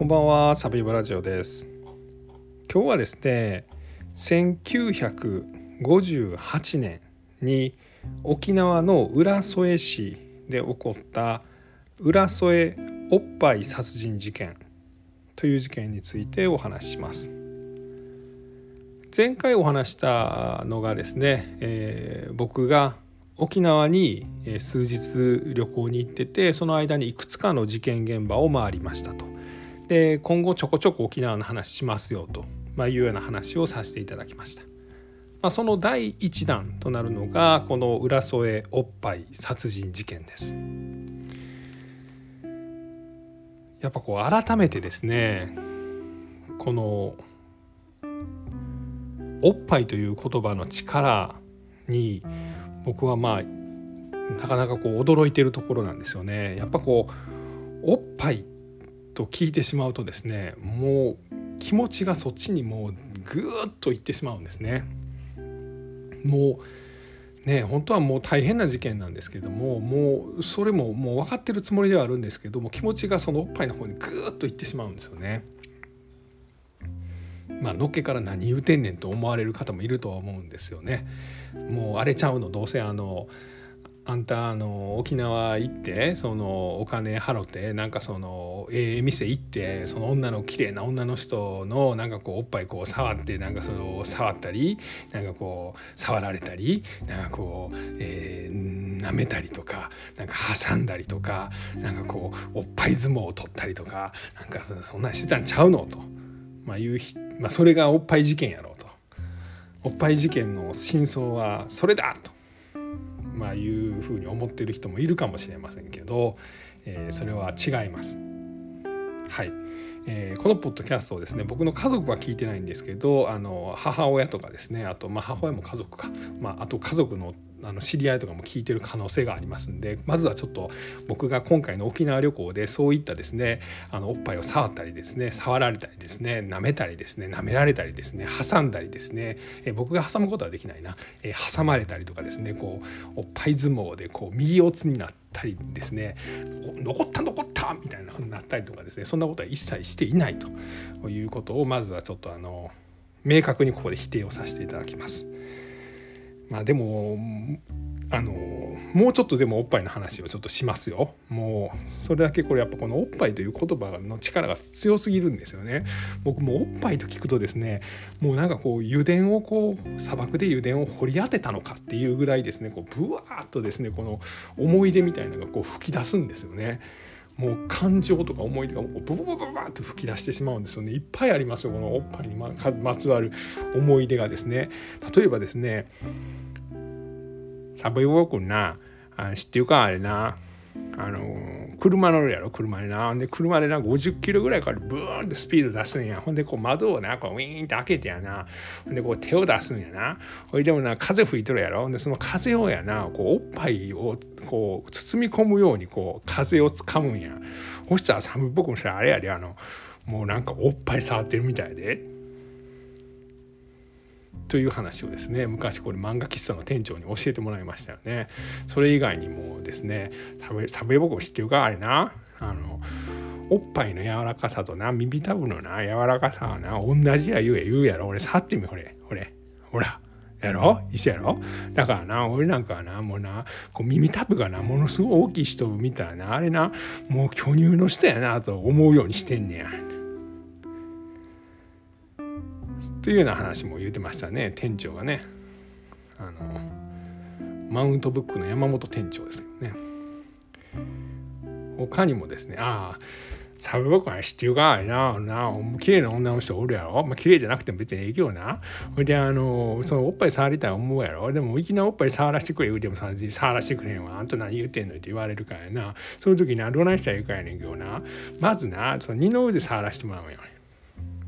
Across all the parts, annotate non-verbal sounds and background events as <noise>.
こんばんはサビブラジオです今日はですね1958年に沖縄の浦添市で起こった浦添おっぱい殺人事件という事件についてお話しします前回お話したのがですね、えー、僕が沖縄に数日旅行に行っててその間にいくつかの事件現場を回りましたと。で今後ちょこちょこ沖縄の話しますよと、まあ、いうような話をさせていただきました。まあ、その第1弾となるのがこの浦添おっぱい殺人事件です。やっぱこう改めてですねこのおっぱいという言葉の力に僕はまあなかなかこう驚いてるところなんですよね。やっぱこうおっぱいと聞いてしまうとですねもう気持ちがそっちにもうぐーっといってしまうんですね。もうね本当はもう大変な事件なんですけどももうそれももう分かってるつもりではあるんですけども気持ちがそのおっぱいの方にぐーっといってしまうんですよね。まあのっけから何言うてんねんと思われる方もいるとは思うんですよね。もうあれちゃうのどうせあのあんたあの沖縄行ってそのお金払ってなんかそのええ店行ってその女の綺麗な女の人のなんかこうおっぱいこう触ってなんかその触ったりなんかこう触られたりなんかこう、えー、舐めたりとかなんか挟んだりとかなんかこうおっぱい相撲を取ったりとかなんかそんなんしてたんちゃうのと、まあ、いうまあ、それがおっぱい事件やろうと。おっぱい事件の真相はそれだと、まあ、いうふうに思ってる人もいるかもしれませんけど、えー、それは違います。はいえー、このポッドキャストをですね僕の家族は聞いてないんですけどあの母親とかですねあと、まあ、母親も家族か、まあ、あと家族のあの知り合いとかも聞いてる可能性がありますんでまずはちょっと僕が今回の沖縄旅行でそういったですねあのおっぱいを触ったりですね触られたりですね舐めたりですね舐められたりですね挟んだりですねえ僕が挟むことはできないなえ挟まれたりとかですねこうおっぱい相撲でこう右四つになったりですね残った残ったみたいなふうになったりとかですねそんなことは一切していないということをまずはちょっとあの明確にここで否定をさせていただきます。まあでもあのもうちょっとでもおっぱいの話をちょっとしますよ。もうそれだけこれやっぱこのおっぱいという言葉の力が強すぎるんですよね。僕もおっぱいと聞くとですねもうなんかこう油田をこう砂漠で油田を掘り当てたのかっていうぐらいですねこうブワーッとですねこの思い出みたいなのがこう吹き出すんですよね。もう感情とか思い出がもうブブブブブって吹き出してしまうんですよね。いっぱいありますよこのおっぱいにまつわる思い出がですね。例えばですねサブイボ君なあ知ってるかあれなあの車乗るやろ車でな。んで車でな50キロぐらいからブーンってスピード出すんや。ほんでこう窓をなこうウィーンって開けてやな。ほんでこう手を出すんやな。ほいでもな風吹いとるやろ。ほんでその風をやなこうおっぱいをこう包み込むようにこう風をつかむんや。そしたら寒っぽくもしたらあれやであのもうなんかおっぱい触ってるみたいで。という話をですね昔これ漫画喫茶の店長に教えてもらいましたよね。それ以外にもですね食べ食べぼこ知ってるかあれなあのおっぱいの柔らかさとな耳たぶのな柔らかさはな同じや言うや言うやろ。俺触ってみほれ。ほれ。ほら。やろ？一緒やろ？だからな俺なんかはなもうなこう耳たぶがなものすごい大きい人みたいなあれなもう巨乳の人やなと思うようにしてんねや。というような話も言うてましたね。店長がね。あのマウントブックの山本店長ですけどね。他にもですねああサブ僕は知ってるかいなな綺麗な女の人おるやろ。まあ綺麗じゃなくても別にええけどな。ほいであのそのおっぱい触りたい思うやろ。でもいきなりおっぱい触らせてくれ言うても触らせてくれへんわ。あんた何言うてんの？って言われるからな。その時などないしたらいいかやねんけどな。まずなその二の腕触らせてもらうよ。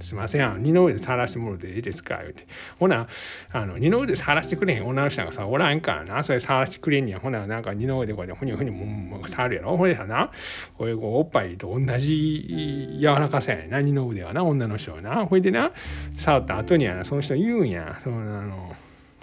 すいません、二の腕触らしてもらっていいですか？言うて。ほな、あの、二の腕触らしてくれへん女の人がさ、おらんからな、それ触らせてくれんにや。ほな、なんか二の腕こうやってふにふにも触るやろ？ほいでさな、これこうおっぱいと同じ柔らかさやねんな、二の腕はな、女の人はな。ほいでな、触った後にはな、その人言うんや。そのあの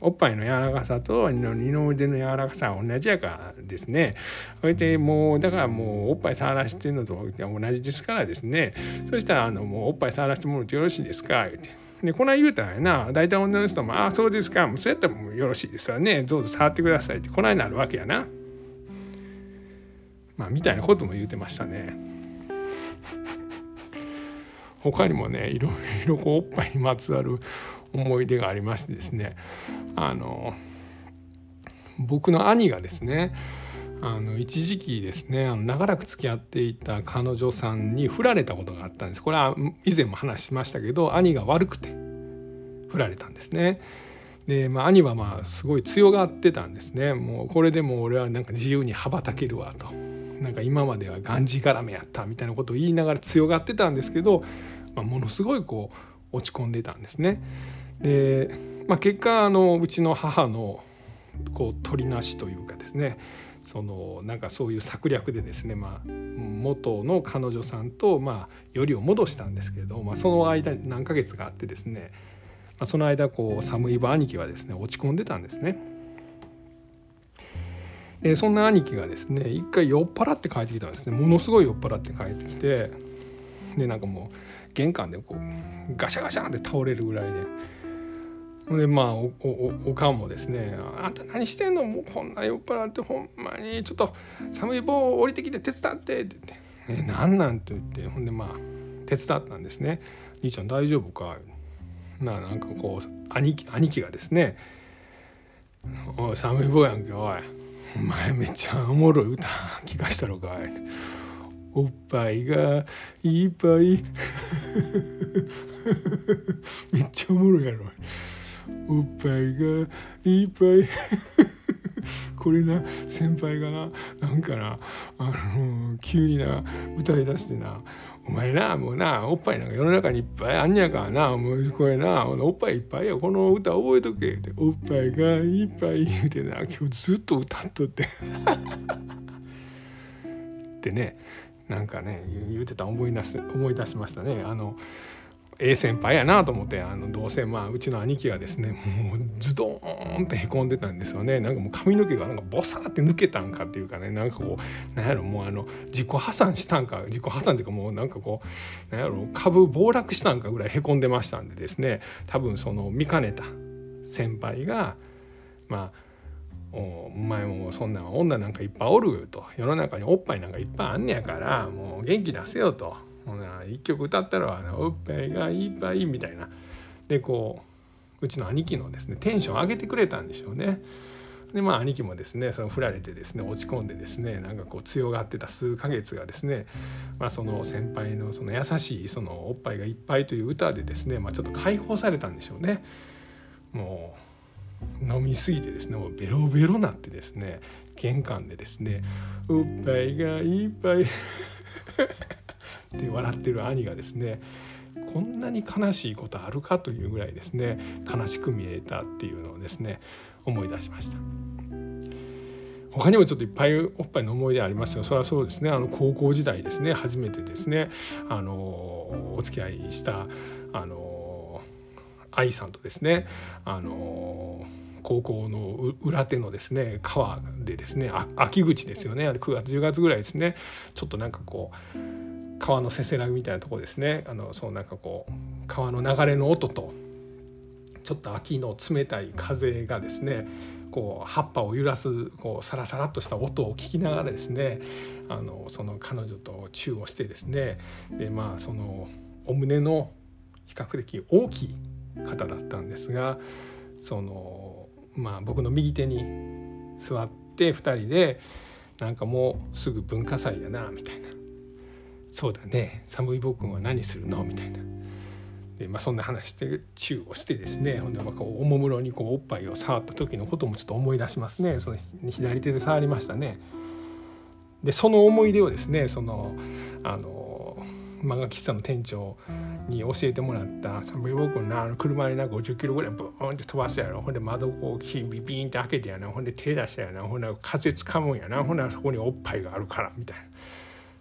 おっぱいの柔らかさと二の腕の柔らかさは同じやからですね。それでもうだからもうおっぱい触らしてるのと同じですからですね。そしたらあのもうおっぱい触らせてもらってよろしいですか？言って。でこない言うたらやな。大体女の人も「ああそうですか。もうそうやったらもうよろしいですわね。どうぞ触ってください」ってこないなるわけやな。まあみたいなことも言うてましたね。他にもねいろいろこうおっぱいにまつわる思い出がありましてですねあの僕の兄がですねあの一時期ですねあの長らく付き合っていた彼女さんに振られたことがあったんですこれは以前も話しましたけど兄が悪くて振られたんですね。で、まあ、兄はまあすごい強がってたんですねもうこれでも俺はなんか自由に羽ばたけるわとなんか今まではがんじがらめやったみたいなことを言いながら強がってたんですけど、まあ、ものすごいこう落ち込んでたんですね。で、まあ、結果あのうちの母のこう取りなしというかですねそのなんかそういう策略でですね、まあ、元の彼女さんと、まあ、よりを戻したんですけれど、まあ、その間何ヶ月があってですね、まあ、その間こう寒い場兄貴はですね落ち込んでたんですね。でそんな兄貴がですね一回酔っ払って帰ってきたんですねものすごい酔っ払って帰ってきてでなんかもう玄関でこうガシャガシャンって倒れるぐらいででまあおおおかんもですね「あんた何してんの？もうこんな酔っ払ってほんまにちょっと寒い棒降りてきて手伝って」って言って「え何なん?」て言って。ほんでまあ手伝ったんですね「兄ちゃん大丈夫か?」ななんかこう兄貴兄貴がですね「おい寒い棒やんけおい。お前めっちゃおもろい歌聞かしたろかい」おっぱいがいっぱい <laughs> めっちゃおもろいやろおっぱいがいっぱい。<laughs> これな先輩がななんかなあの急にな歌い出してな。お前なもうなおっぱいなんか世の中にいっぱいあんにやからなもうこれなおっぱいいっぱいやこの歌覚えとけっておっぱいがいっぱい言うてな今日ずっと歌っとって。<laughs> ってねなんかね言うてた思い出す思い出しましたね。あの A 先輩やなと思ってあのどうせまあうちの兄貴がですねもうズドーンってへこんでたんですよね。なんかもう髪の毛がなんかボサーって抜けたんかっていうかねなんかこうなんやろもうあの自己破産したんか自己破産っていうかもうなんかこうなんやろ株暴落したんかぐらいへこんでましたんでですね。多分その見かねた先輩がまあお前もそんな女なんかいっぱいおると。世の中におっぱいなんかいっぱいあんねやからもう元気出せよと。ほな一曲歌ったらおっぱいがいっぱいみたいなでこううちの兄貴のですねテンション上げてくれたんでしょうね。でまあ兄貴もですねその振られてですね落ち込んでですねなんかこう強がってた数ヶ月がですね、まあ、その先輩のその優しいそのおっぱいがいっぱいという歌でですね、まあ、ちょっと解放されたんでしょうね。もう飲みすぎてですねもうベロベロなってですね玄関でですね「おっぱいがいっぱい」って笑ってる兄がですねこんなに悲しいことあるかというぐらいですね悲しく見えたっていうのをですね思い出しました。他にもちょっといっぱいおっぱいの思い出ありますよ。それはそうですね。あの高校時代ですね。初めてですね。あのお付き合いしたあの愛さんとですねあの高校の裏手のですね川でですね秋口ですよね。あれ9月10月ぐらいですね。ちょっとなんかこう川のせせらぎみたいなとこですね。あのそうなんかこう川の流れの音とちょっと秋の冷たい風がですねこう葉っぱを揺らすこうサラサラっとした音を聞きながらですねあのその彼女とチューをしてですねでまあそのお胸の比較的大きい方だったんですがそのまあ僕の右手に座って2人でなんかもうすぐ文化祭やなみたいな「そうだね。寒い僕は何するの?」みたいな。でまあ、そんな話してチューをしてですねほんでまあこうおもむろにこうおっぱいを触った時のこともちょっと思い出しますね。その左手で触りましたね。でその思い出をですねそのあの漫画喫茶の店長に教えてもらった「寒い僕な車にな50キロぐらいブーンって飛ばすやろ。ほんで窓こうビビンって開けてやな。ほんで手出したやな。ほんで風つかむんやな。ほんでそこにおっぱいがあるから」みたいな。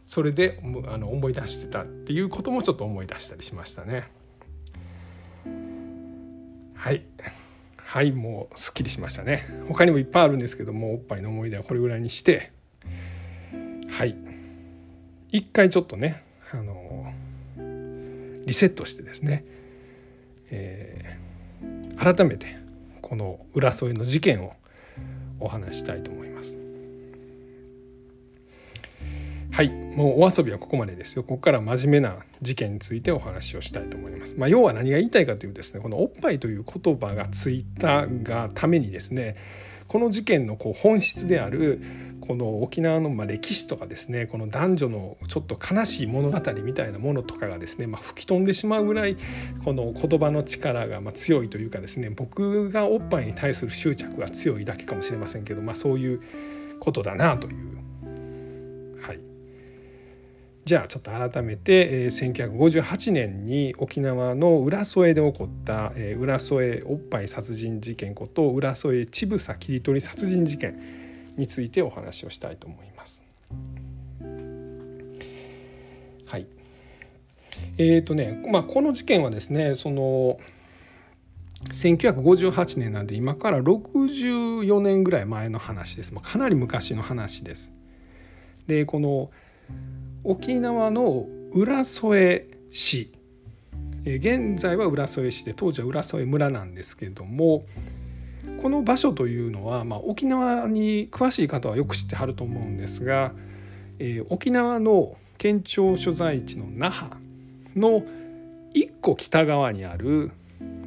それであの思い出してたっていうこともちょっと思い出したりしましたね。はい。はいもうすっきりしましたね。他にもいっぱいあるんですけどもおっぱいの思い出はこれぐらいにして。はい。一回ちょっとねあのリセットしてですね、えー、改めてこの浦添の事件をお話したいと思います。はい。もうお遊びはここまでですよ。ここから真面目な事件についてお話をしたいと思います、まあ、要は何が言いたいかというとですねこのおっぱいという言葉がついたがためにですねこの事件のこう本質であるこの沖縄のま歴史とかですねこの男女のちょっと悲しい物語みたいなものとかがですね、まあ、吹き飛んでしまうぐらいこの言葉の力がま強いというかですね僕がおっぱいに対する執着が強いだけかもしれませんけど、まあ、そういうことだなというじゃあちょっと改めて、えー、1958年に沖縄の浦添で起こった、えー、浦添おっぱい殺人事件こと浦添乳房切り取り殺人事件についてお話をしたいと思います。はい。えーとねまあ、この事件はですねその1958年なんで今から64年ぐらい前の話です、まあ、かなり昔の話です。でこの沖縄の浦添市現在は浦添市で当時は浦添村なんですけどもこの場所というのは、まあ、沖縄に詳しい方はよく知ってはると思うんですが、えー、沖縄の県庁所在地の那覇の一個北側にある、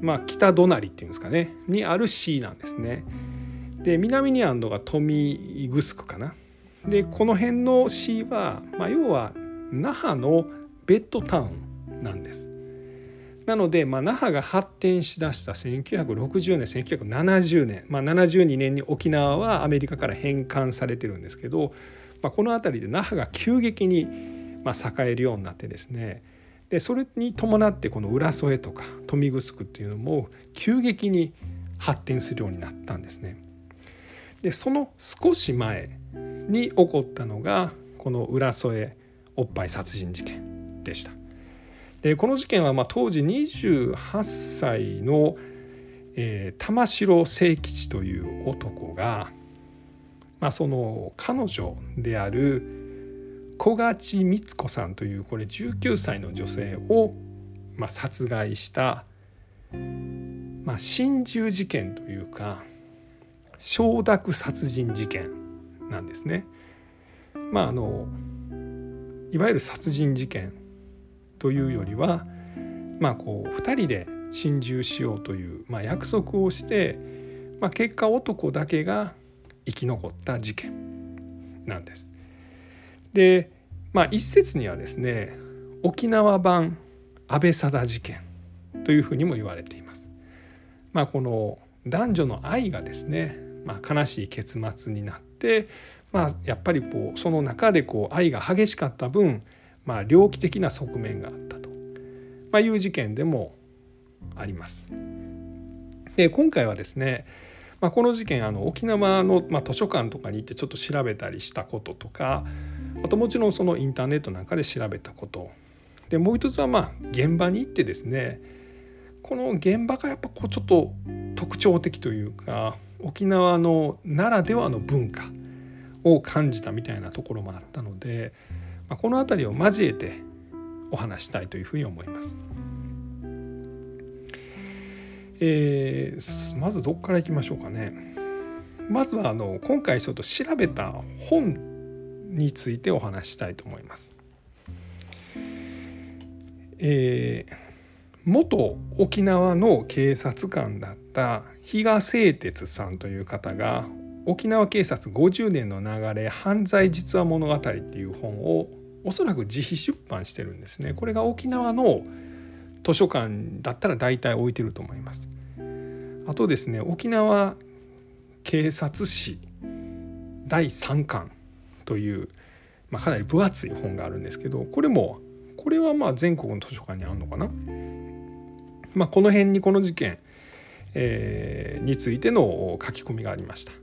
まあ、北隣っていうんですかねにある市なんですね。で南にあるのが豊見城かなでこの辺の市は、まあ、要は那覇のベッドタウンなんです。なので、まあ、那覇が発展しだした1960年1970年、まあ、72年に沖縄はアメリカから返還されてるんですけど、まあ、この辺りで那覇が急激にまあ栄えるようになってですねでそれに伴ってこの浦添とか豊見城っていうのも急激に発展するようになったんですね。でその少し前に起こったのがこの浦添おっぱい殺人事件でした。でこの事件はま当時28歳の、えー、玉城清吉という男が、まあ、その彼女である小勝光子さんというこれ19歳の女性を、ま、殺害した、まあ、心中事件というか承諾殺人事件なんですね。まああのいわゆる殺人事件というよりは、まあ、こう2人で心中しようという、まあ、約束をして、まあ、結果男だけが生き残った事件なんです。で、まあ、一説にはですね沖縄版安倍貞事件というふうにも言われています。まあ、この男女の愛がですね、まあ、悲しい結末になって、まあ、やっぱりこうその中でこう愛が激しかった分、まあ、猟奇的な側面があったと、まあ、いう事件でもあります。で今回はですね、まあ、この事件あの沖縄の、まあ、図書館とかに行ってちょっと調べたりしたこととかあともちろんそのインターネットなんかで調べたことでもう一つはまあ現場に行ってですねこの現場がやっぱこうちょっと特徴的というか沖縄のならではの文化を感じたみたいなところもあったので、まあ、この辺りを交えてお話したいというふうに思います。えー、まずどこからいきましょうかね。まずはあの今回ちょっと調べた本についてお話したいと思います。えー、元沖縄の警察官だた比嘉製鉄さんという方が沖縄警察50年の流れ犯罪実話物語っていう本をおそらく自費出版してるんですね。これが沖縄の図書館だったら大体置いてると思います。あとですね沖縄警察史第3巻という、まあ、かなり分厚い本があるんですけどこれもこれはまあ全国の図書館にあるのかな、まあ、この辺にこの事件、えー、についての書き込みがありました。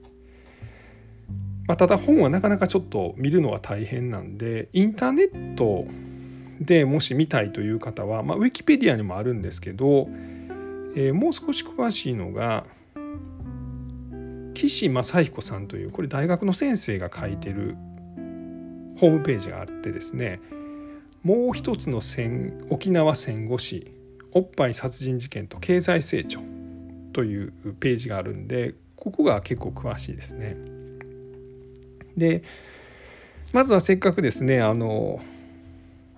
まあ、ただ本はなかなかちょっと見るのは大変なんでインターネットでもし見たいという方は、まあ、ウィキペディアにもあるんですけど、えー、もう少し詳しいのが岸正彦さんというこれ大学の先生が書いてるホームページがあってですねもう一つの戦沖縄戦後史おっぱい殺人事件と経済成長。というページがあるんでここが結構詳しいですね。でまずはせっかくですねあの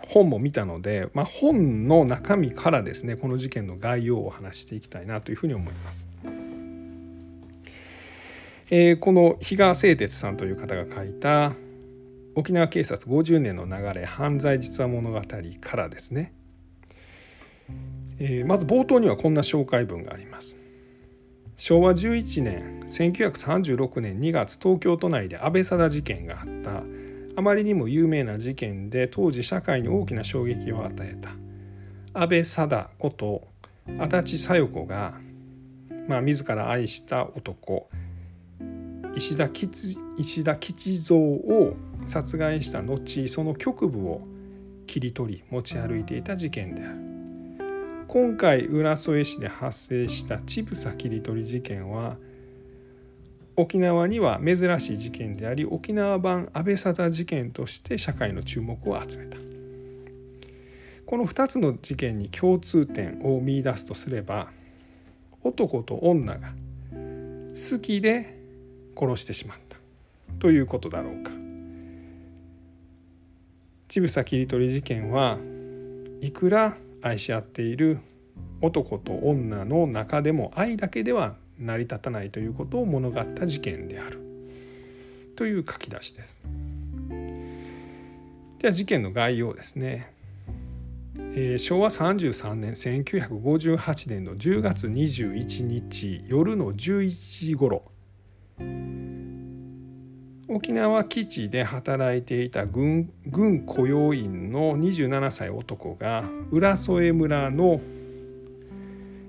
本も見たので、まあ、本の中身からですねこの事件の概要を話していきたいなというふうに思います。えー、この比嘉製鉄さんという方が書いた沖縄警察50年の流れ犯罪実話物語からですね、えー、まず冒頭にはこんな紹介文があります。昭和11年1936年2月東京都内で安倍貞事件があった。あまりにも有名な事件で当時社会に大きな衝撃を与えた。安倍貞こと足立小夜子が、まあ、自ら愛した男石田吉石田吉蔵を殺害した後その局部を切り取り持ち歩いていた事件である。今回浦添市で発生した乳房切り取り事件は沖縄には珍しい事件であり沖縄版安倍貞事件として社会の注目を集めた。この2つの事件に共通点を見いだすとすれば男と女が好きで殺してしまったということだろうか。乳房切り取り事件はいくら愛し合っている男と女の中でも愛だけでは成り立たないということを物語った事件であるという書き出しです。では事件の概要ですね。えー、昭和33年1958年の10月21日夜の11時頃沖縄基地で働いていた軍軍雇用員の27歳男が浦添村の、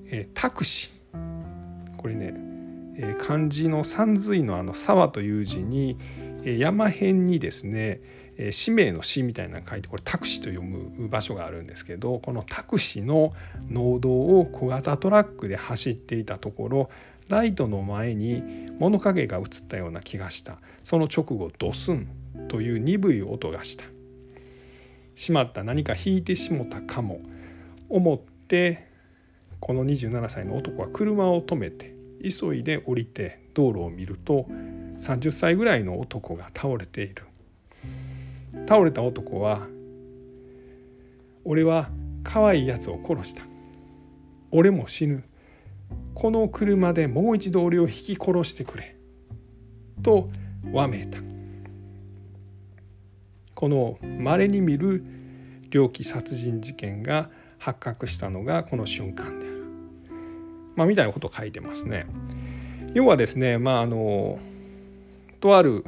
え、タクシーこれね、え、漢字の三髄のあの沢という字に、え、山辺にですね、え、氏名の詩みたいなの書いてこれタクシーと読む場所があるんですけどこのタクシーの農道を小型トラックで走っていたところライトの前に物陰が映ったような気がした。その直後ドスンという鈍い音がした。しまった。何か引いてしもたかも。思ってこの27歳の男は車を止めて急いで降りて道路を見ると30歳ぐらいの男が倒れている。倒れた男は「俺は可愛いやつを殺した。俺も死ぬ。この車でもう一度俺を引き殺してくれ」とわめいた。この稀に見る猟奇殺人事件が発覚したのがこの瞬間である、まあ、みたいなことを書いてますね。要はですねまああのとある、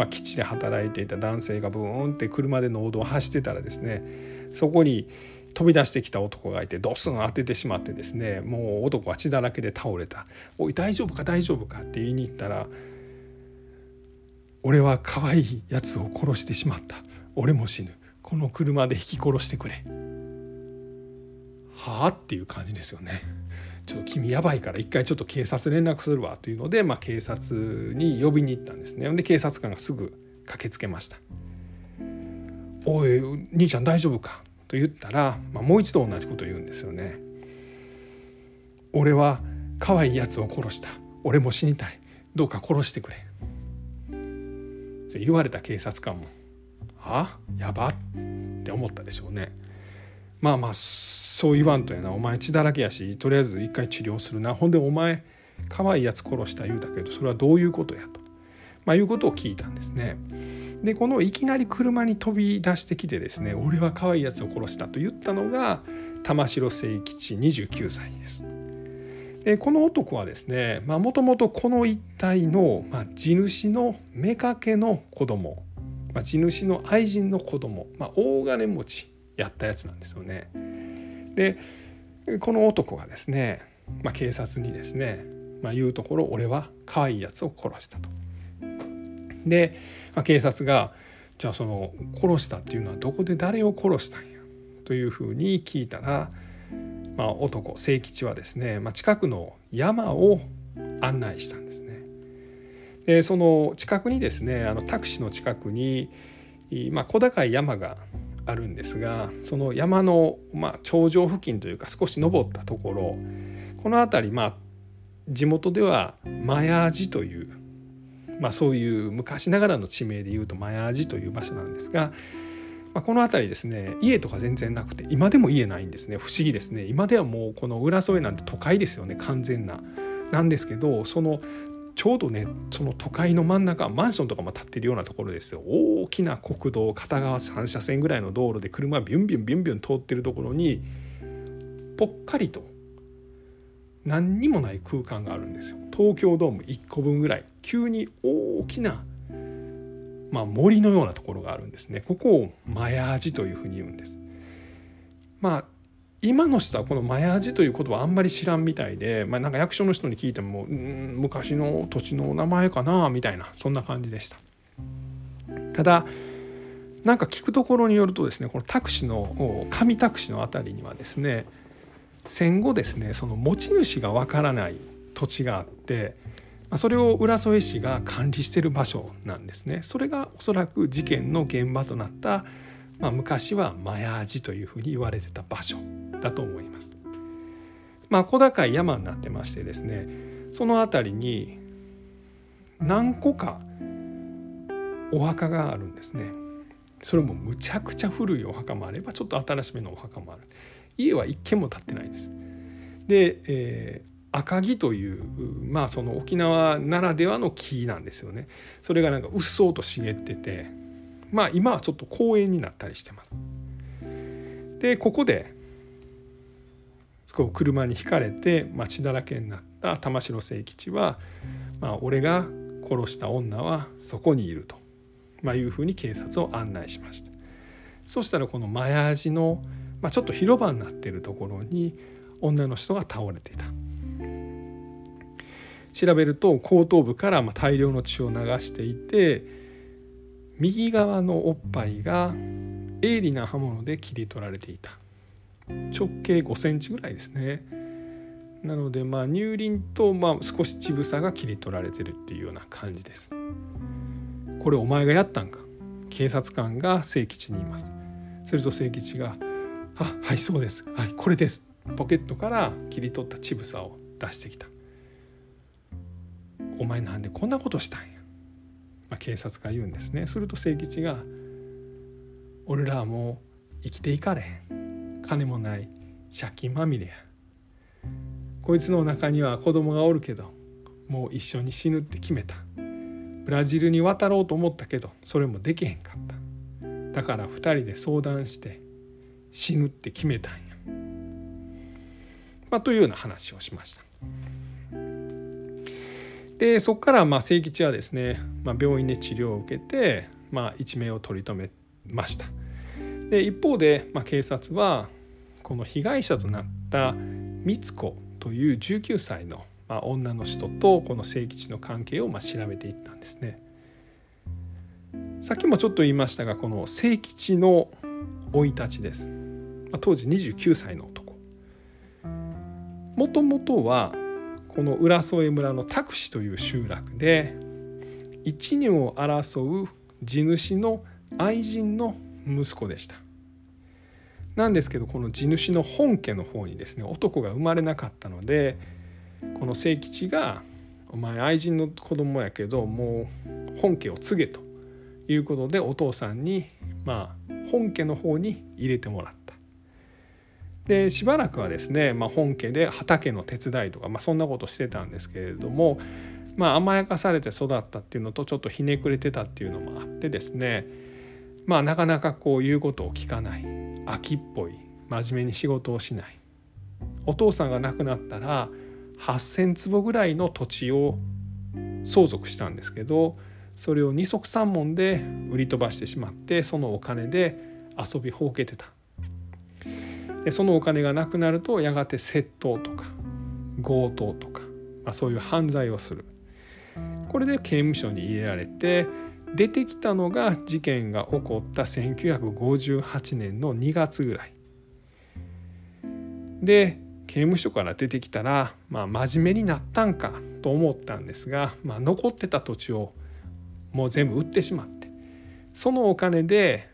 まあ、基地で働いていた男性がブーンって車で農道を走ってたらですねそこに飛び出してきた男がいてドスン当ててしまってですねもう男は血だらけで倒れた「おい大丈夫か？大丈夫か」って言いに行ったら「俺は可愛いやつを殺してしまった。俺も死ぬ。この車で引き殺してくれ」はあっていう感じですよね。ちょっと君やばいから一回ちょっと警察連絡するわというので、まあ、警察に呼びに行ったんですねで警察官がすぐ駆けつけました「おい兄ちゃん大丈夫か?」と言ったら、まあ、もう一度同じこと言うんですよね。俺は可愛いやつを殺した俺も死にたいどうか殺してくれ言われた警察官も「あ？やば?」って思ったでしょうね。まあまあそう言わんとやな。お前血だらけやしとりあえず一回治療するな。ほんでお前可愛いやつ殺した言うたけどそれはどういうことやと、まあ、いうことを聞いたんですね。でこのいきなり車に飛び出してきてですね俺は可愛いやつを殺したと言ったのが玉城清吉29歳です。でこの男はですねもともとこの一帯の、まあ、地主の妾の子供、まあ、地主の愛人の子供、まあ、大金持ち。やったやつなんですよね。でこの男がですね、まあ、警察にですね、まあ、言うところ俺は可愛いやつを殺したと。で、まあ、警察がじゃあその殺したっていうのはどこで誰を殺したんや？というふうに聞いたら、まあ、男清吉はですね、まあ、近くの山を案内したんですね。でその近くにですねあのタクシーの近くに、まあ、小高い山があるんですがその山の、まあ、頂上付近というか少し登ったところこの辺りまあ地元ではマヤージという、まあ、そういう昔ながらの地名でいうとマヤージという場所なんですが、まあ、この辺りですね家とか全然なくて今でも家ないんですね不思議ですね今ではもうこの浦添なんて都会ですよね完全な。なんですけどそのちょうどねその都会の真ん中マンションとかも建ってるようなところですよ。大きな国道片側3車線ぐらいの道路で車ビュンビュンビュンビュン通ってるところにぽっかりと何にもない空間があるんですよ。東京ドーム1個分ぐらい。急に大きな、まあ、森のようなところがあるんですね。ここをマヤージというふうに言うんです。まあ今の人はこのマヤージという言葉あんまり知らんみたいで、まあ、なんか役所の人に聞いても昔の土地の名前かなみたいなそんな感じでした。ただなんか聞くところによるとですねこのタクシーの上タクシーの辺りにはですね戦後ですねその持ち主がわからない土地があってそれを浦添市が管理してる場所なんですね。それがおそらく事件の現場となった、まあ、昔はマヤージというふうに言われてた場所だと思います。まあ、小高い山になってましてですねその辺りに何個かお墓があるんですね。それもむちゃくちゃ古いお墓もあればちょっと新しめのお墓もある。家は一軒も建ってないです。で、えー、赤木というまあその沖縄ならではの木なんですよね。それがなんかうっそうと茂っててまあ今はちょっと公園になったりしてます。でここでこう車にひかれて血だらけになった玉城清吉は、まあ、俺が殺した女はそこにいると、まあ、いうふうに警察を案内しました。そしたらこのマヤージのまあ、ちょっと広場になっているところに女の人が倒れていた調べると後頭部からま大量の血を流していて右側のおっぱいが鋭利な刃物で切り取られていた。直径5センチぐらいですね。なのでまあ乳輪とまあ少し乳房が切り取られてるっていうような感じです。これお前がやったんか？警察官が清吉にいます。すると清吉が「あはいそうです。はいこれですポケットから切り取った乳房を出してきたお前なんでこんなことしたんや、まあ、警察が言うんですね。すると清吉が俺らはもう生きていかれへん。金もない。借金まみれや。こいつの中には子供がおるけどもう一緒に死ぬって決めた。ブラジルに渡ろうと思ったけどそれもできへんかった。だから2人で相談して死ぬって決めたんや。まあ、というような話をしました。でそこからまあ清吉はですね、まあ、病院で治療を受けて、まあ、一命を取り留めました。で一方で、まあ、警察はこの被害者となった光子という19歳の、まあ、女の人とこの清吉の関係をまあ調べていったんですね。さっきもちょっと言いましたがこの清吉の生い立ちです、まあ、当時29歳の男もともとはこの浦添村の拓司という集落で一二を争う地主の愛人の息子でしたなんですけどこの地主の本家の方にですね男が生まれなかったのでこの清吉が「お前愛人の子供やけどもう本家を継げ」ということでお父さんにまあ本家の方に入れてもらった。でしばらくはですね、まあ、本家で畑の手伝いとか、まあ、そんなことしてたんですけれども、まあ、甘やかされて育ったっていうのとちょっとひねくれてたっていうのもあってですねまあなかなかこう言うことを聞かない秋っぽい真面目に仕事をしないお父さんが亡くなったら8,000坪ぐらいの土地を相続したんですけどそれを二足三門で売り飛ばしてしまってそのお金で遊びほうけてた。でそのお金がなくなるとやがて窃盗とか強盗とか、まあ、そういう犯罪をする。これで刑務所に入れられて出てきたのが事件が起こった1958年の2月ぐらい。で刑務所から出てきたら、まあ、真面目になったんかと思ったんですが、まあ、残ってた土地をもう全部売ってしまって。そのお金で、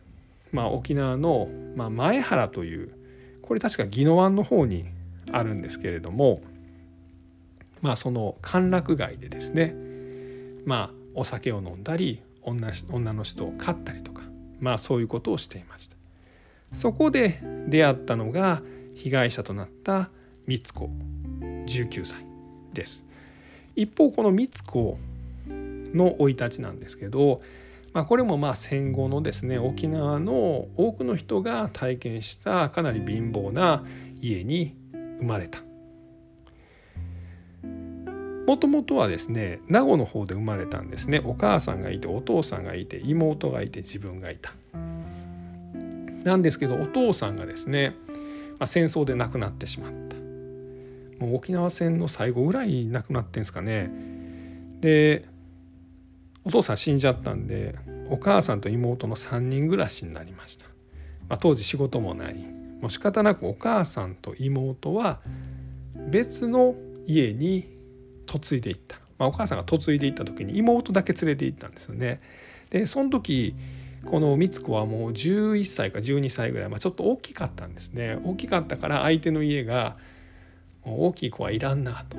まあ、沖縄の、まあ、前原というこれ確か宜野湾の方にあるんですけれども、まあ、その歓楽街でですね、まあ、お酒を飲んだり女女の人を飼ったりとか、まあ、そういうことをしていました。そこで出会ったのが被害者となった光子19歳です。一方この光子の生い立ちなんですけど、まあ、これもまあ戦後のですね沖縄の多くの人が体験したかなり貧乏な家に生まれた。もともとはですね名護の方で生まれたんですねお母さんがいてお父さんがいて妹がいて自分がいた。なんですけどお父さんがですね、まあ、戦争で亡くなってしまったもう沖縄戦の最後ぐらい亡くなってんですかねでお父さん死んじゃったんでお母さんと妹の3人暮らしになりました、まあ、当時仕事もない。もう仕方なくお母さんと妹は別の家に嫁いでいった、まあ、お母さんが嫁いでいった時に妹だけ連れて行ったんですよね。でその時この光子はもう11歳か12歳ぐらい、まあ、ちょっと大きかったんですね。大きかったから相手の家が大きい子はいらんなと、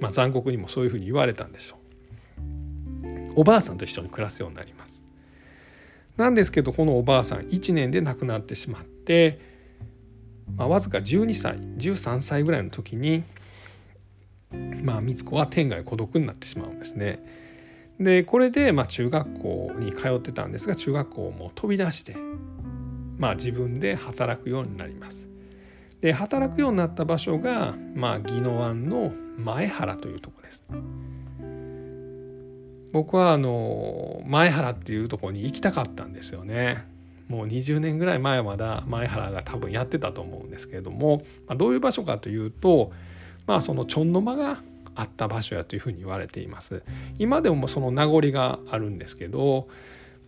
まあ、残酷にもそういうふうに言われたんでしょう。おばあさんと一緒に暮らすようになりますなんですけどこのおばあさん1年で亡くなってしまって、まあ、わずか12歳13歳ぐらいの時にまあ光子は天涯孤独になってしまうんですね。でこれでまあ中学校に通ってたんですが中学校も飛び出してまあ自分で働くようになります。で働くようになった場所がまあ宜野湾の前原というとこです。僕はあの前原っていうとこに行きたかったんですよね。もう20年ぐらい前まだ前原が多分やってたと思うんですけれども、まあ、どういう場所かというとまあそのちょんの間があった場所やというふうに言われています。今でもその名残があるんですけど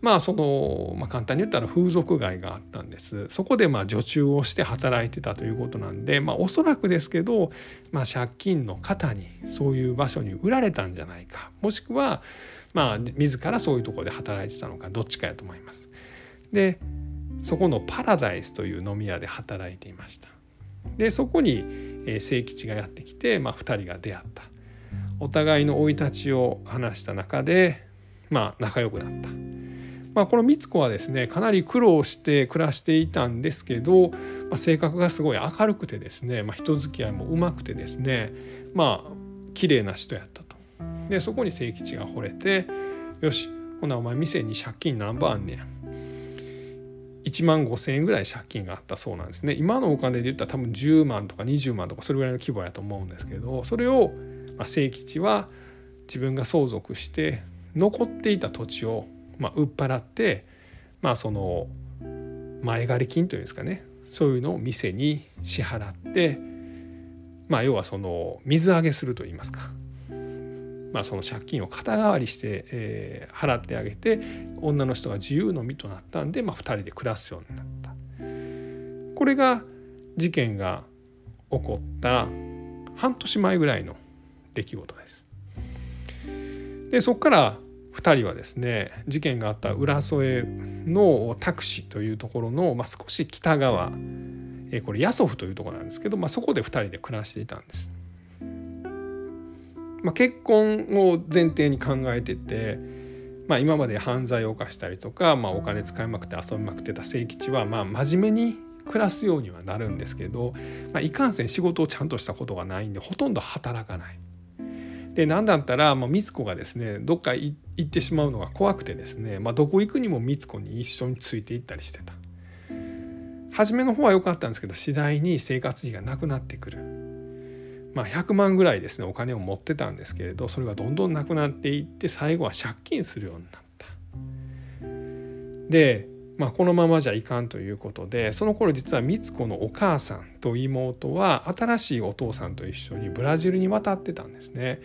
まあその、まあ、簡単に言ったら風俗街があったんです。そこでまあ女中をして働いてたということなんでまあおそらくですけど、まあ、借金の方にそういう場所に売られたんじゃないか。もしくはまあ自らそういうとこで働いてたのかどっちかやと思います。でそこのパラダイスという飲み屋で働いていました。でそこに清吉がやってきて、まあ、2人が出会った。お互いの生い立ちを話した中でまあ仲良くなった。まあ、この光子はですねかなり苦労して暮らしていたんですけど、まあ、性格がすごい明るくてですね、まあ、人付き合いもうまくてですねまあ綺麗な人やったと。でそこに清吉が惚れてよしほなお前店に借金何番あんねや。1万5,000円ぐらい借金があったそうなんですね。今のお金で言ったら多分10万とか20万とかそれぐらいの規模やと思うんですけどそれをまあ、清吉は自分が相続して残っていた土地を、まあ、売っ払って、まあ、その前借り金というんですかね。そういうのを店に支払って、まあ、要はその水揚げするといいますか、まあ、その借金を肩代わりして、えー、払ってあげて女の人が自由の身となったんで、まあ、2人で暮らすようになった。これが事件が起こった半年前ぐらいの出来事です。でそこから2人はですね事件があった浦添のタクシーというところの、まあ、少し北側えこれヤソフというところなんですけど、まあ、そこで2人で暮らしていたんです。まあ、結婚を前提に考えてて、まあ、今まで犯罪を犯したりとか、まあ、お金使いまくって遊びまくってた清吉はまあ真面目に暮らすようにはなるんですけど、まあ、いかんせん仕事をちゃんとしたことがないんでほとんど働かない。で何だったらもう光子がですねどっか行ってしまうのが怖くてですね、まあ、どこ行くにも光子に一緒についていったりしてた。初めの方は良かったんですけど次第に生活費がなくなってくる。まあ、100万ぐらいですねお金を持ってたんですけれどそれがどんどんなくなっていって最後は借金するようになった。でまあ、このままじゃいかんということでその頃実は光子のお母さんと妹は新しいお父さんと一緒にブラジルに渡ってたんですね。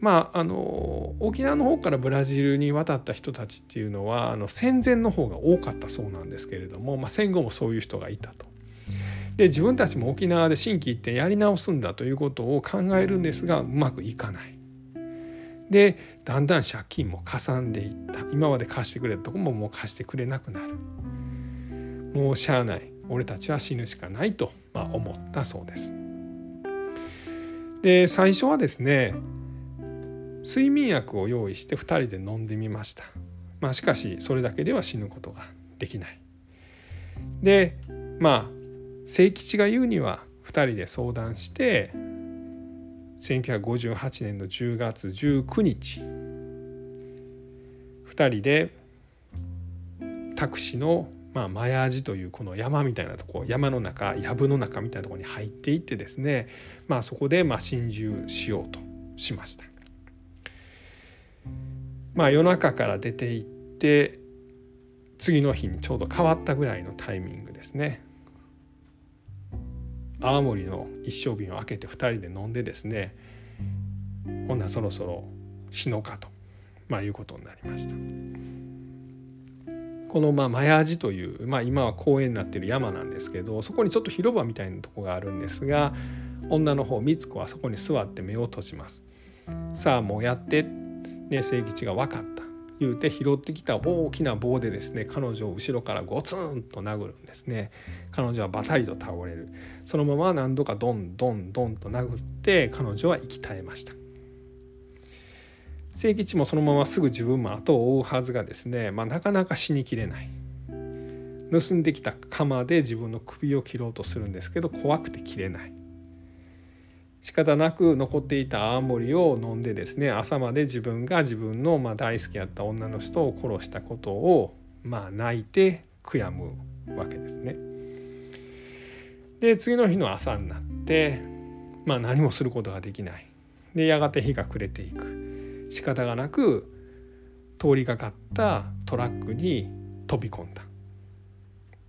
まあ、あの沖縄の方からブラジルに渡った人たちっていうのはあの戦前の方が多かったそうなんですけれども、まあ、戦後もそういう人がいたと。で自分たちも沖縄で心機一転やり直すんだということを考えるんですがうまくいかない。でだんだん借金もかさんでいった今まで貸してくれたとこももう貸してくれなくなるもうしゃあない俺たちは死ぬしかないと、まあ、思ったそうです。で最初はですね睡眠薬を用意して2人で飲んでみました。まあ、しかしそれだけでは死ぬことができない。でまあ清吉が言うには2人で相談して1958年の10月19日2人でタクシーのまあ、マヤージというこの山みたいなとこ山の中藪の中みたいなとこに入っていってですね、まあ、そこでまあ心中しようとしました。まあ、夜中から出て行って次の日にちょうど変わったぐらいのタイミングですね青森の一升瓶を開けて2人で飲んでですねほんなそろそろ死のうかと、まあ、いうことになりました。このまあマヤジという、まあ、今は公園になってる山なんですけどそこにちょっと広場みたいなとこがあるんですが女の方美津子はそこに座って目を閉じます。さあもうやってね清吉が分かった言うて拾ってきた大きな棒でですね彼女を後ろからゴツンと殴るんですね。彼女はバタリと倒れる。そのまま何度かドンドンドンと殴って彼女は生き絶えました。清吉もそのまますぐ自分も後を追うはずがですね、まあ、なかなか死にきれない。盗んできた鎌で自分の首を切ろうとするんですけど怖くて切れない。仕方なく残っていた青森を飲んでですね朝まで自分が自分のまあ大好きやった女の人を殺したことをまあ泣いて悔やむわけですね。で次の日の朝になってまあ何もすることができない。でやがて日が暮れていく。仕方がなく通りかかったトラックに飛び込んだ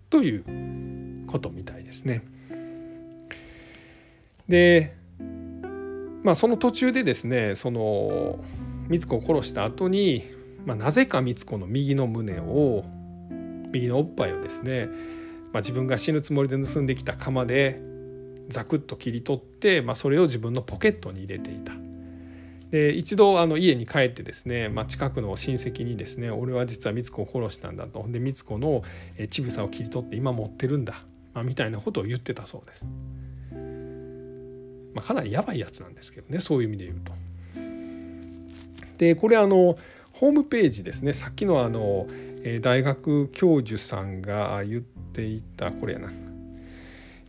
ということみたいですね。でまあその途中でですねその光子を殺した後に、まあ、なぜか光子の右の胸を右のおっぱいをですね、まあ、自分が死ぬつもりで盗んできた釜でザクッと切り取って、まあ、それを自分のポケットに入れていた。で一度あの家に帰ってですね、まあ、近くの親戚にですね俺は実は光子を殺したんだとで光子の乳房を切り取って今持ってるんだ、まあ、みたいなことを言ってたそうです。まあ、かなりやばいやつなんですけどねそういう意味で言うと。でこれあのホームページですねさっきのあの大学教授さんが言っていたこれやな、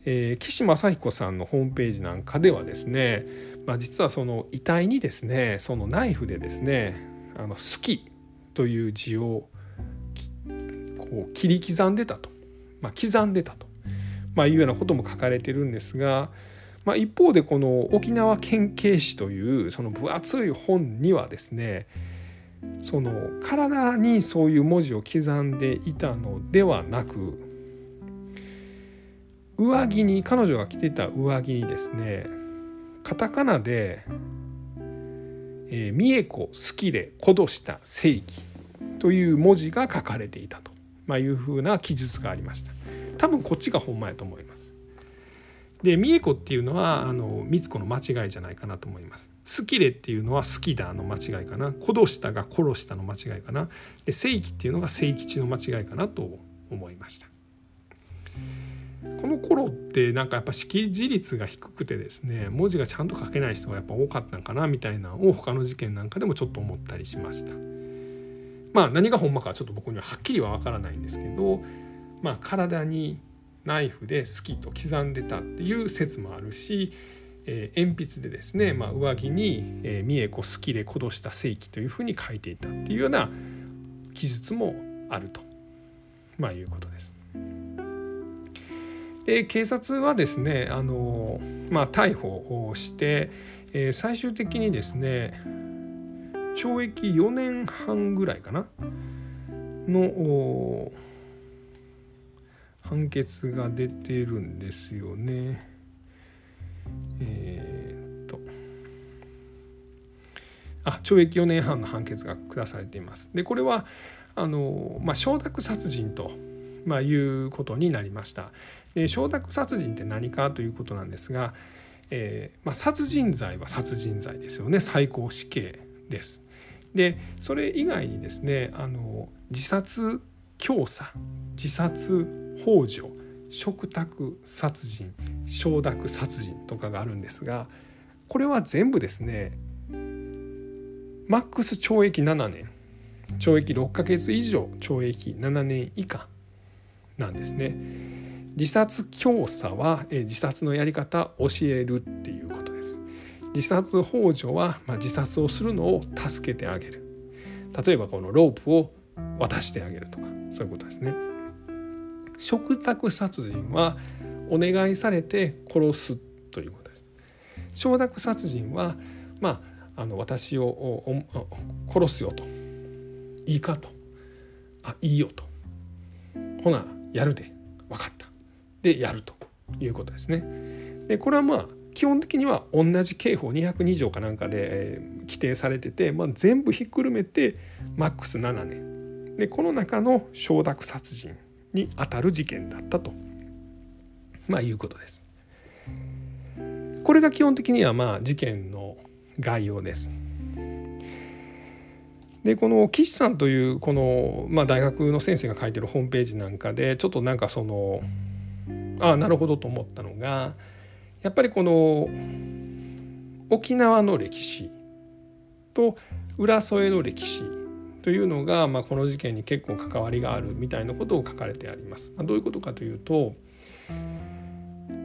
えー、岸正彦さんのホームページなんかではですねまあ、実はその遺体にですねそのナイフでですね「あの好き」という字をこう切り刻んでたと、まあ、刻んでたと、まあ、いうようなことも書かれてるんですが、まあ、一方でこの「沖縄県警史」というその分厚い本にはですねその体にそういう文字を刻んでいたのではなく上着に彼女が着てた上着にですねカタカナで「えー、三重子好きで鼓動した正義」という文字が書かれていたと、まあ、いうふうな記述がありました。多分こっちがほんまやと思います。で三重子っていうのはあの光子の間違いじゃないかなと思います。好きでっていうのは好きだの間違いかな。殺したが殺したの間違いかな。で正義っていうのが正吉の間違いかなと思いました。この頃ってなんかやっぱ識字率が低くてですね文字がちゃんと書けない人がやっぱ多かったんかなみたいなのを他の事件なんかでもちょっと思ったりしました。まあ何がほんまかちょっと僕にははっきりは分からないんですけど、まあ、体にナイフで好きと刻んでたっていう説もあるし、えー、鉛筆でですね、まあ、上着に「えー、三重子好きで殺した正規」というふうに書いていたっていうような記述もあると、まあ、いうことです。で警察はですねあの、まあ、逮捕をして、えー、最終的にですね懲役4年半ぐらいかなの判決が出てるんですよね。えー、っとあ懲役4年半の判決が下されています。でこれはあの、まあ、承諾殺人と、まあ、いうことになりました。で承諾殺人って何かということなんですが、えー、まあ、殺人罪は殺人罪ですよね最高死刑です。でそれ以外にですねあの自殺教唆自殺幇助嘱託殺人承諾殺人とかがあるんですがこれは全部ですねマックス懲役7年懲役6ヶ月以上懲役7年以下なんですね。自殺教唆は自殺のやり方教えるっていうことです。自殺幇助は、まあ、自殺をするのを助けてあげる。例えばこのロープを渡してあげるとかそういうことですね。嘱託殺人はお願いされて殺すということです。承諾殺人はまああの私を殺すよといいかとあいいよとほなやるで分かったでやるということですね。でこれはまあ基本的には同じ刑法202条かなんかで、えー、規定されてて、まあ、全部ひっくるめてマックス7年でこの中の承諾殺人にあたる事件だったと、まあ、いうことです。これが基本的にはまあ事件の概要です。でこの岸さんというこの、まあ、大学の先生が書いてるホームページなんかでちょっとなんかそのああなるほどと思ったのがやっぱりこの沖縄の歴史と浦添の歴史というのが、まあ、この事件に結構関わりがあるみたいなことを書かれてあります。まあ、どういうことかというと、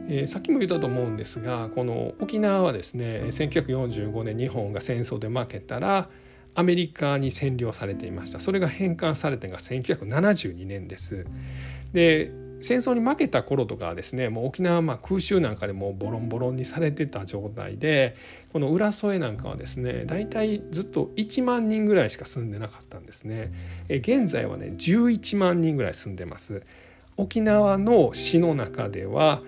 えー、さっきも言ったと思うんですがこの沖縄はですね1945年日本が戦争で負けたらアメリカに占領されていましたそれが返還されたのが1972年ですで戦争に負けた頃とかはですねもう沖縄はま空襲なんかでもボロンボロンにされてた状態でこの浦添なんかはですね大体ずっと1万人ぐらいしか住んでなかったんですね。え現在はね11万人ぐらい住んでます。沖縄の市の中では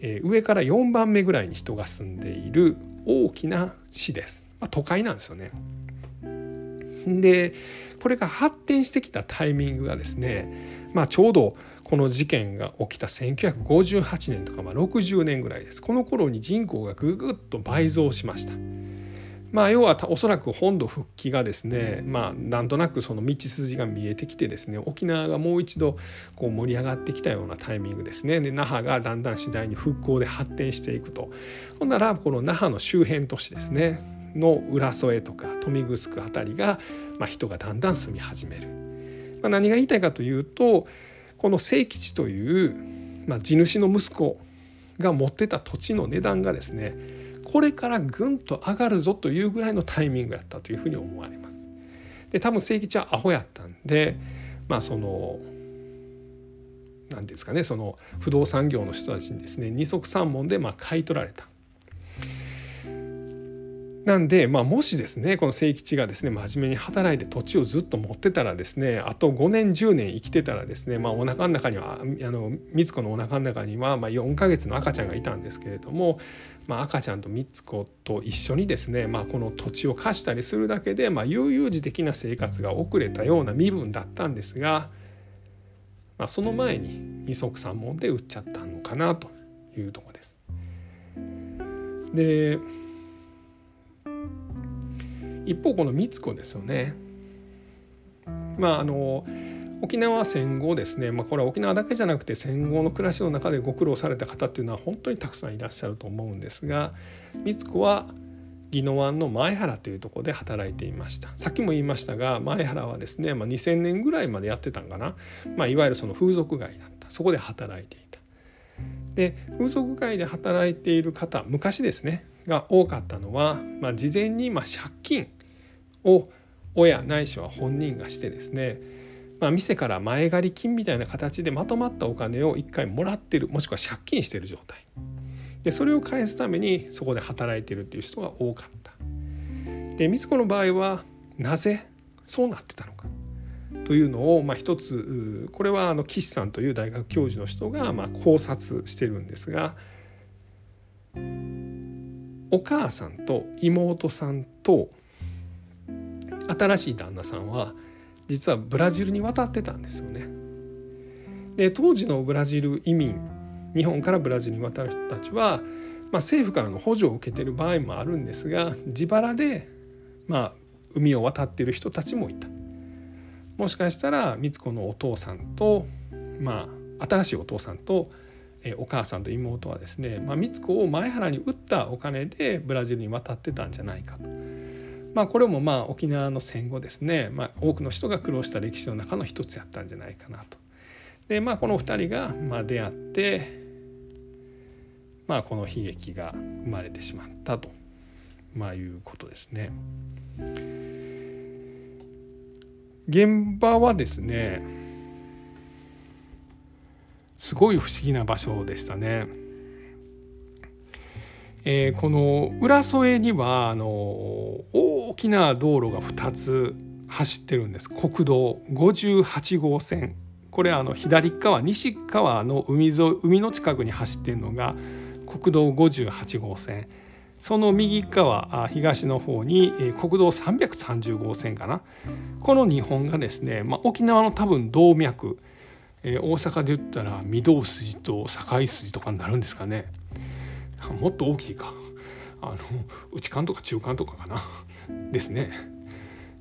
え上から4番目ぐらいに人が住んでいる大きな市です、まあ、都会なんですよね。でこれが発展してきたタイミングがですね、まあ、ちょうどこの事件が起きた1958年とか、まあ、60年ぐらいですこの頃に人口がぐぐっと倍増しました。まあ、要はおそらく本土復帰がですね、まあ、なんとなくその道筋が見えてきてですね沖縄がもう一度こう盛り上がってきたようなタイミングですねで那覇がだんだん次第に復興で発展していくとほんならこの那覇の周辺都市ですねの浦添とか豊見城辺りが、まあ、人がだんだん住み始める。まあ、何が言いたいかというとこの清吉という、まあ、地主の息子が持ってた土地の値段がですねこれからぐんと上がるぞというぐらいのタイミングやったというふうに思われます。で多分清吉はアホやったんでまあその何て言うんですかねその不動産業の人たちにですね二足三門でまあ買い取られたなんで、まあ、もしですねこの清吉がですね真面目に働いて土地をずっと持ってたらですねあと5年10年生きてたらですね、まあ、お腹の中にはあの光子のお腹の中には、まあ、4ヶ月の赤ちゃんがいたんですけれども、まあ、赤ちゃんと光子と一緒にですね、まあ、この土地を貸したりするだけで、まあ、悠々自適な生活が遅れたような身分だったんですが、まあ、その前に二足三門で売っちゃったのかなというとこです。で一方この三子ですよね。まああの沖縄戦後ですね、まあ、これは沖縄だけじゃなくて戦後の暮らしの中でご苦労された方っていうのは本当にたくさんいらっしゃると思うんですが三子は宜野湾の前原というところで働いていましたさっきも言いましたが前原はですね、まあ、2000年ぐらいまでやってたんかな、まあ、いわゆるその風俗街だったそこで働いていた。で風俗街で働いている方昔ですねが多かったのは、まあ、事前にま借金を親ないしは本人がしてですね、まあ、店から前借り金みたいな形でまとまったお金を一回もらってるもしくは借金してる状態でそれを返すためにそこで働いてるっていう人が多かった。で光子の場合はなぜそうなってたのかというのを、まあ、一つこれはあの岸さんという大学教授の人がまあ考察してるんですがお母さんと妹さんと新しい旦那さんは実はブラジルに渡ってたんですよね。で当時のブラジル移民日本からブラジルに渡る人たちは、まあ、政府からの補助を受けてる場合もあるんですが自腹で、まあ、海を渡っている人たちもいたもしかしたら光子のお父さんとまあ新しいお父さんとえお母さんと妹はですね、まあ、光子を前原に売ったお金でブラジルに渡ってたんじゃないかと。まあ、これもまあ沖縄の戦後ですね、まあ、多くの人が苦労した歴史の中の一つやったんじゃないかなと。でまあこの2人がまあ出会って、まあ、この悲劇が生まれてしまったと、まあ、いうことですね。現場はですねすごい不思議な場所でしたね。えー、この浦添にはあの大きな道路が2つ走ってるんです。国道58号線。これあの左側西側の海沿い海の近くに走ってるのが国道58号線。その右側東の方に国道330号線かな。この2本がですね、まあ、沖縄の多分動脈えー、大阪で言ったら御堂筋と堺筋とかになるんですかね。もっと大きいか。あの内間とか中間とかかな。ですね。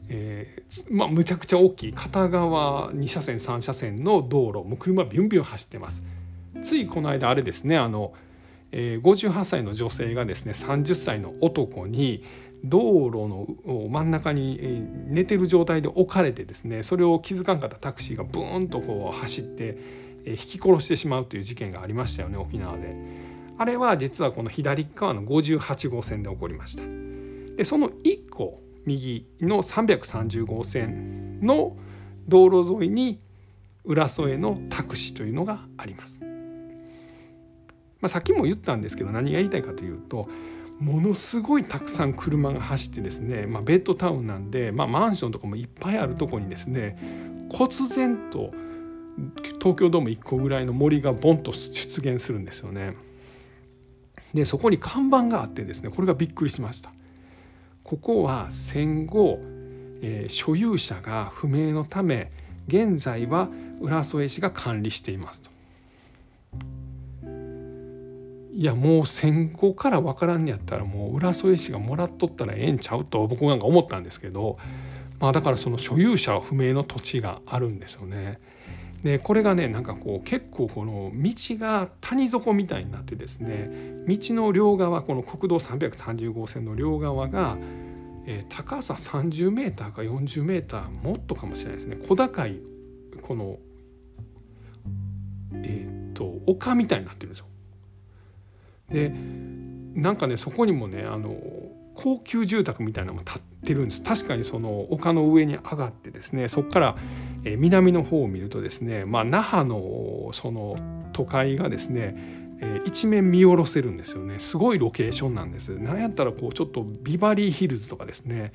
えー、まあむちゃくちゃ大きい片側2車線3車線の道路もう車ビュンビュン走ってます。ついこの間あれですねあの、えー、58歳の女性がですね30歳の男に道路の真ん中に寝てる状態で置かれてですねそれを気づかんかったタクシーがブーンとこう走って引き殺してしまうという事件がありましたよね沖縄で。あれは実はこの左側の58号線で起こりました。でその1個右の330号線の道路沿いに浦添のタクシーというのがあります。まあ、さっきも言ったんですけど何が言いたいかというとものすごいたくさん車が走ってですね、まあ、ベッドタウンなんで、まあ、マンションとかもいっぱいあるとこにですね忽然と東京ドーム1個ぐらいの森がボンと出現するんですよね。でそこに看板があってですねこれがびっくりしました。ここは戦後、えー、所有者が不明のため現在は浦添市が管理していますと。いやもう戦後から分からんやったらもう浦添市がもらっとったらええんちゃうと僕なんか思ったんですけど、まあ、だからその所有者は不明の土地があるんですよね。でこれがねなんかこう結構この道が谷底みたいになってですね道の両側この国道330号線の両側が、えー、高さ30メーターか40メーターもっとかもしれないですね小高いこのえっ、と丘みたいになってるんですよ。でなんかねそこにもねあの高級住宅みたいなのも建ってるんです。確かにその丘の上に上がってですねそこから、南の方を見るとですね、まあ、那覇のその都会がですね、一面見下ろせるんですよね。すごいロケーションなんです。なんやったらこうちょっとビバリーヒルズとかですね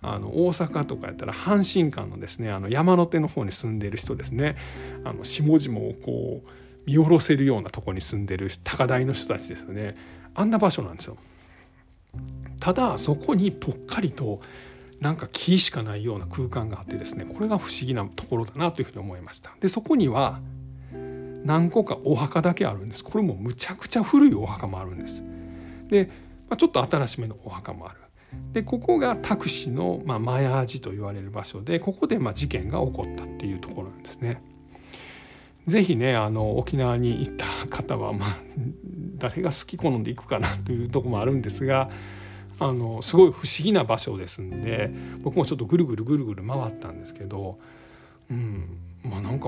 あの大阪とかやったら阪神間のですねあの山手の方に住んでる人ですね。あの下々をこう見下ろせるようなとこに住んでる高台の人たちですよね。あんな場所なんですよ。ただそこにぽっかりとなんか木しかないような空間があってですねこれが不思議なところだなというふうに思いました。でそこには何個かお墓だけあるんですこれもむちゃくちゃ古いお墓もあるんです。で、まあ、ちょっと新しめのお墓もある。でここがタクシーの、まあ、マヤージと言われる場所でここでま事件が起こったっていうところなんですね。ぜひねあの沖縄に行った方は、まあ、誰が好き好んで行くかなというとこもあるんですがあのすごい不思議な場所ですんで僕もちょっとぐるぐるぐるぐる回ったんですけど、うん、まあなんか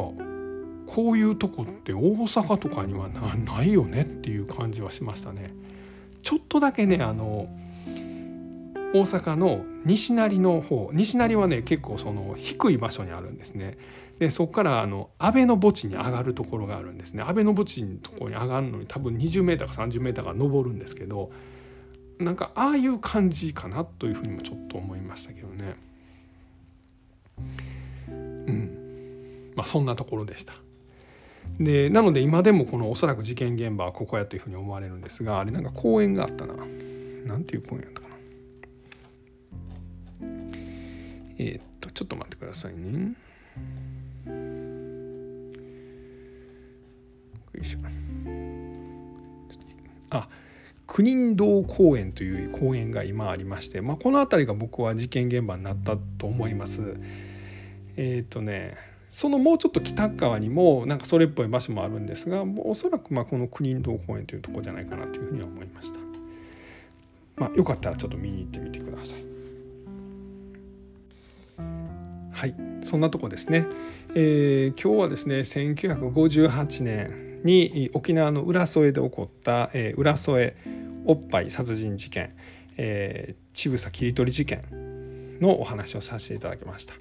こういうとこって大阪とかにはないよねっていう感じはしましたね。ちょっとだけねあの大阪の西成の方西成はね結構その低い場所にあるんですね。でそこからあの安倍の墓地に上がるところがあるんですね。安倍の墓地のところに上がるのに多分20メーターか30メーターが登るんですけどなんかああいう感じかなというふうにもちょっと思いましたけどね。うん。まあそんなところでした。でなので今でもこのおそらく事件現場はここやというふうに思われるんですがあれなんか公園があったな。なんていう公園やったかな。えー、っとちょっと待ってくださいね。いしょあ九人堂公園という公園が今ありまして、まあ、この辺りが僕は事件現場になったと思います。えっ、ー、とねそのもうちょっと北側にもなんかそれっぽい場所もあるんですがおそらくまあこの九人堂公園というとこじゃないかなというふうには思いました。まあ、よかったらちょっと見に行ってみてください。はいそんなとこですね、えー、今日はですね1958年に沖縄の浦添で起こった、えー、浦添おっぱい殺人事件、えー、ちぶさ切り取り事件のお話をさせていただきました。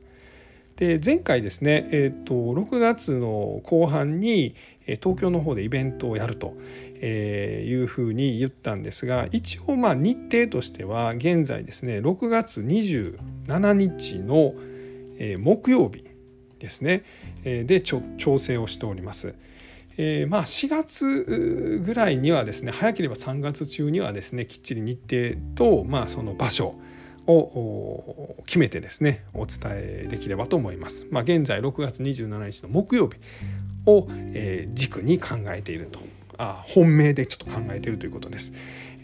で前回ですね、えーと、6月の後半に東京の方でイベントをやるというふうに言ったんですが一応まあ日程としては現在ですね6月27日の木曜日ですねで調整をしております。えー、まあ4月ぐらいにはですね早ければ3月中にはですねきっちり日程と、まあ、その場所を決めてですねお伝えできればと思います。まあ、現在6月27日の木曜日を、えー、軸に考えているとあ本命でちょっと考えているということです。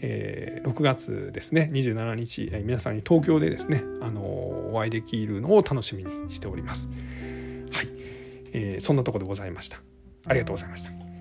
えー、6月ですね27日、えー、皆さんに東京でですね、あのお会いできるのを楽しみにしております。はい、えー、そんなとこでございました。ありがとうございました。